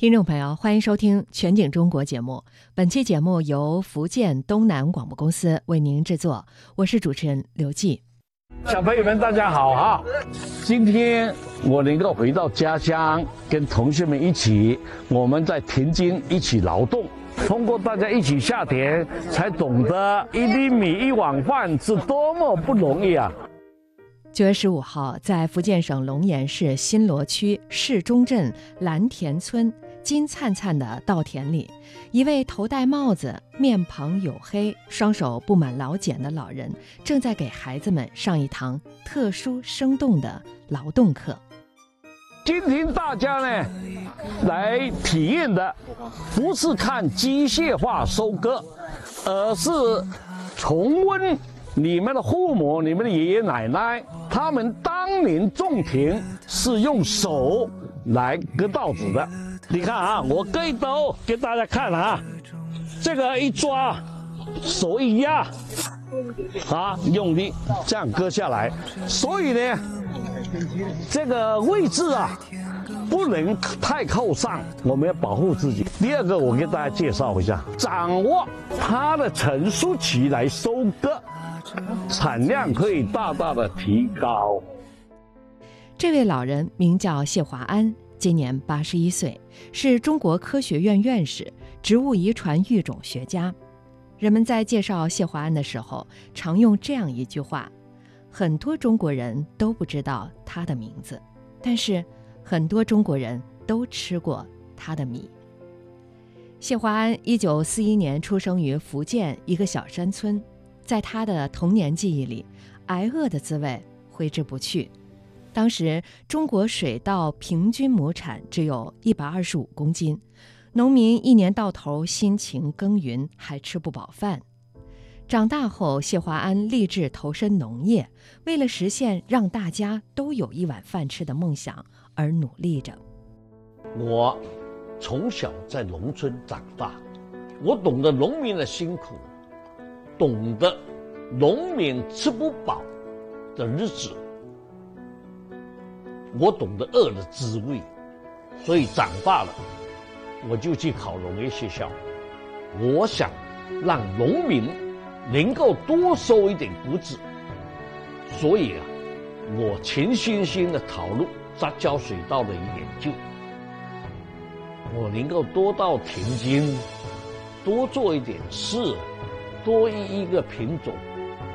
听众朋友，欢迎收听《全景中国》节目。本期节目由福建东南广播公司为您制作，我是主持人刘季。小朋友们，大家好哈！今天我能够回到家乡，跟同学们一起，我们在田间一起劳动。通过大家一起下田，才懂得一粒米一碗饭是多么不容易啊！九月十五号，在福建省龙岩市新罗区市中镇蓝田村。金灿灿的稻田里，一位头戴帽子、面庞黝黑、双手布满老茧的老人，正在给孩子们上一堂特殊生动的劳动课。今天大家呢，来体验的不是看机械化收割，而是重温你们的父母、你们的爷爷奶奶，他们当年种田是用手来割稻子的。你看啊，我割一刀给大家看了啊，这个一抓，手一压，啊，用力这样割下来。所以呢，这个位置啊，不能太靠上，我们要保护自己。第二个，我给大家介绍一下，掌握它的成熟期来收割，产量可以大大的提高。这位老人名叫谢华安。今年八十一岁，是中国科学院院士、植物遗传育种学家。人们在介绍谢华安的时候，常用这样一句话：很多中国人都不知道他的名字，但是很多中国人都吃过他的米。谢华安一九四一年出生于福建一个小山村，在他的童年记忆里，挨饿的滋味挥之不去。当时中国水稻平均亩产只有一百二十五公斤，农民一年到头辛勤耕耘，还吃不饱饭。长大后，谢华安立志投身农业，为了实现让大家都有一碗饭吃的梦想而努力着。我从小在农村长大，我懂得农民的辛苦，懂得农民吃不饱的日子。我懂得饿的滋味，所以长大了，我就去考农业学校。我想让农民能够多收一点谷子，所以啊，我全心心的投入杂交水稻的研究。我能够多到田间，多做一点事，多一一个品种，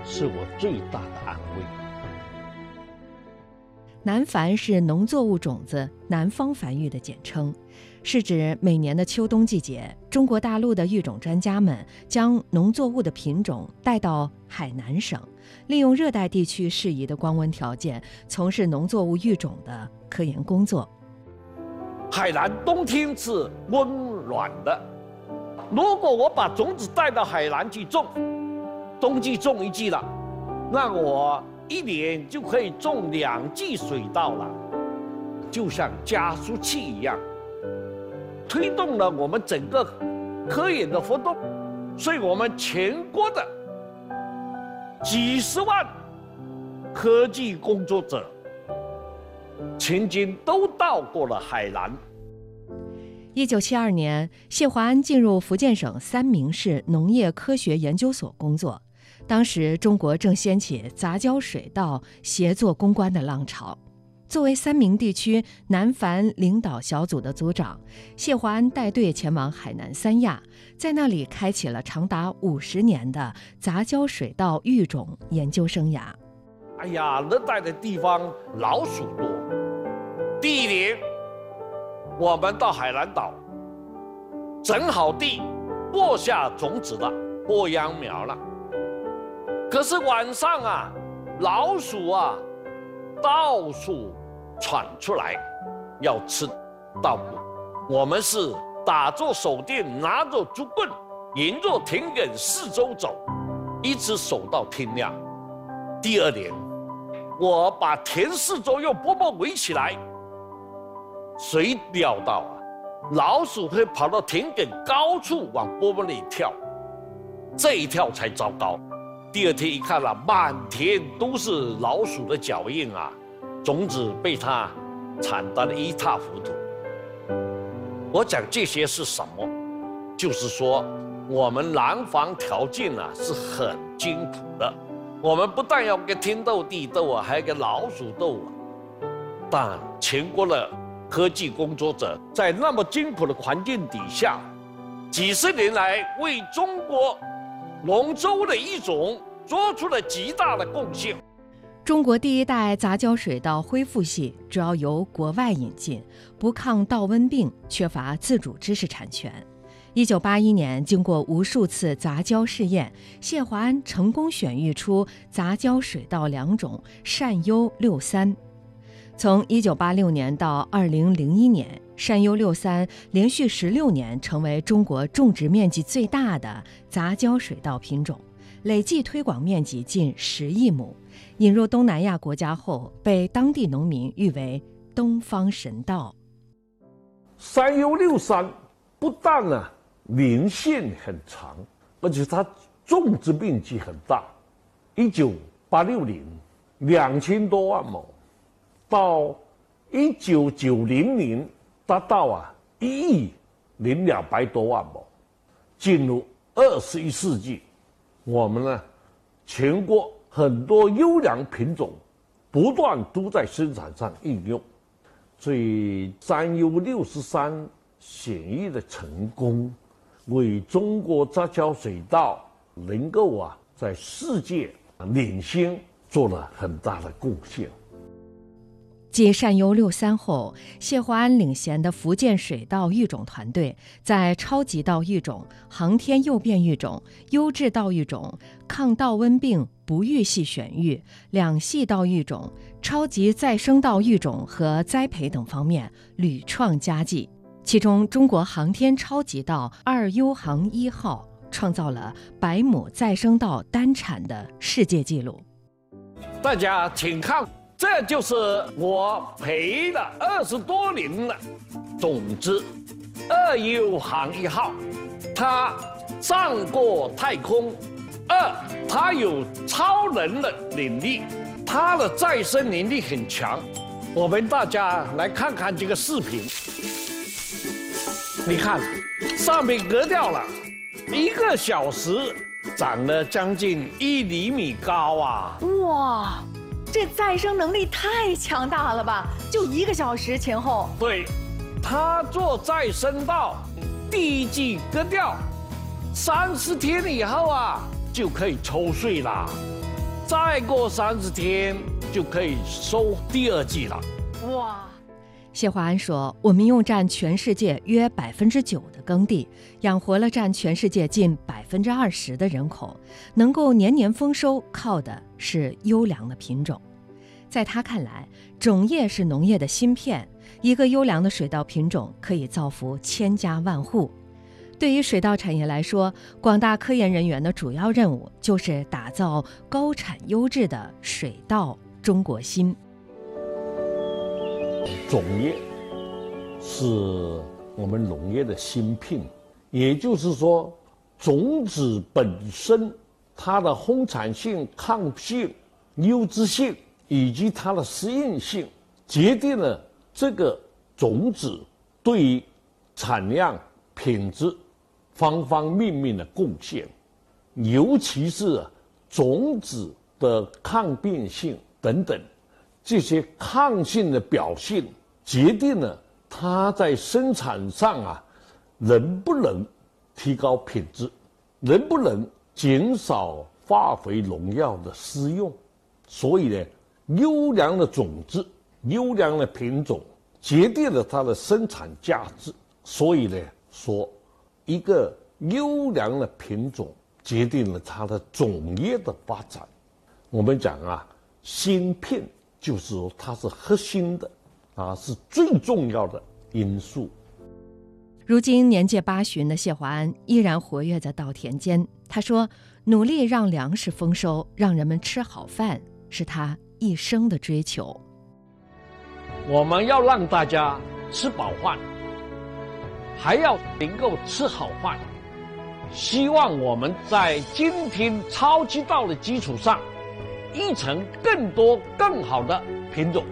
是我最大的安慰。南繁是农作物种子南方繁育的简称，是指每年的秋冬季节，中国大陆的育种专家们将农作物的品种带到海南省，利用热带地区适宜的光温条件，从事农作物育种的科研工作。海南冬天是温暖的，如果我把种子带到海南去种，冬季种一季了，那我。一年就可以种两季水稻了，就像加速器一样，推动了我们整个科研的活动。所以，我们全国的几十万科技工作者，曾经都到过了海南。一九七二年，谢华安进入福建省三明市农业科学研究所工作。当时中国正掀起杂交水稻协作攻关的浪潮，作为三明地区南繁领导小组的组长，谢华安带队前往海南三亚，在那里开启了长达五十年的杂交水稻育种研究生涯。哎呀，热带的地方老鼠多。第一年，我们到海南岛，整好地，播下种子了，播秧苗了。可是晚上啊，老鼠啊，到处闯出来，要吃稻谷。我们是打着手电，拿着竹棍，沿着田埂四周走，一直守到天亮。第二年，我把田四周用饽饽围起来。谁料到啊，老鼠会跑到田埂高处往饽饽里跳，这一跳才糟糕。第二天一看了，满田都是老鼠的脚印啊，种子被它铲得一塌糊涂。我讲这些是什么？就是说，我们南方条件呢是很艰苦的。我们不但要跟天斗地斗啊，还要跟老鼠斗啊。但全国的科技工作者在那么艰苦的环境底下，几十年来为中国龙舟的一种做出了极大的贡献。中国第一代杂交水稻恢复系主要由国外引进，不抗稻瘟病，缺乏自主知识产权。一九八一年，经过无数次杂交试验，谢华安成功选育出杂交水稻两种善优六三。从一九八六年到二零零一年，山优六三连续十六年成为中国种植面积最大的杂交水稻品种，累计推广面积近十亿亩。引入东南亚国家后，被当地农民誉为“东方神稻”。善优六三不但呢。年限很长，而且它种植面积很大。一九八六年，两千多万亩，到一九九零年达到啊一亿零两百多万亩。进入二十一世纪，我们呢，全国很多优良品种不断都在生产上应用，所以三优六十三显育的成功。为中国杂交水稻能够啊在世界领先做了很大的贡献。继善优六三后，谢华安领衔的福建水稻育种团队，在超级稻育种、航天诱变育种、优质稻育种、抗稻瘟病不育系选育、两系稻育种、超级再生稻育种和栽培等方面屡创佳绩。其中，中国航天超级稻二优航一号创造了百亩再生稻单产的世界纪录。大家请看，这就是我培了二十多年的种子二优航一号，它上过太空，二它有超人的能力，它的再生能力很强。我们大家来看看这个视频。你看，上面割掉了，一个小时长了将近一厘米高啊！哇，这再生能力太强大了吧？就一个小时前后。对，他做再生稻，第一季割掉，三十天以后啊就可以抽穗啦，再过三十天就可以收第二季了。哇！谢华安说：“我们用占全世界约百分之九的耕地，养活了占全世界近百分之二十的人口，能够年年丰收，靠的是优良的品种。在他看来，种业是农业的芯片，一个优良的水稻品种可以造福千家万户。对于水稻产业来说，广大科研人员的主要任务就是打造高产优质的水稻中国芯。”种业是我们农业的芯片，也就是说，种子本身它的丰产性、抗性、优质性以及它的适应性，决定了这个种子对于产量、品质方方面面的贡献，尤其是种子的抗病性等等。这些抗性的表现，决定了它在生产上啊，能不能提高品质，能不能减少化肥农药的施用。所以呢，优良的种子、优良的品种，决定了它的生产价值。所以呢，说一个优良的品种，决定了它的种业的发展。我们讲啊，芯片。就是说，它是核心的，啊，是最重要的因素。如今年届八旬的谢华安依然活跃在稻田间。他说：“努力让粮食丰收，让人们吃好饭，是他一生的追求。我们要让大家吃饱饭，还要能够吃好饭。希望我们在今天超级稻的基础上。”育成更多更好的品种，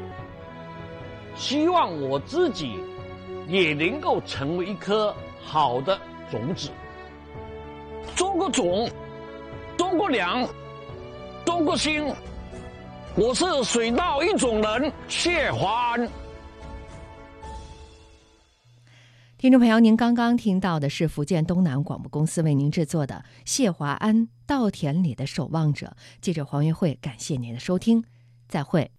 希望我自己也能够成为一颗好的种子。中国种，中国粮，中国心。我是水稻一种人，谢华安。听众朋友，您刚刚听到的是福建东南广播公司为您制作的《谢华安稻田里的守望者》，记者黄月慧，感谢您的收听，再会。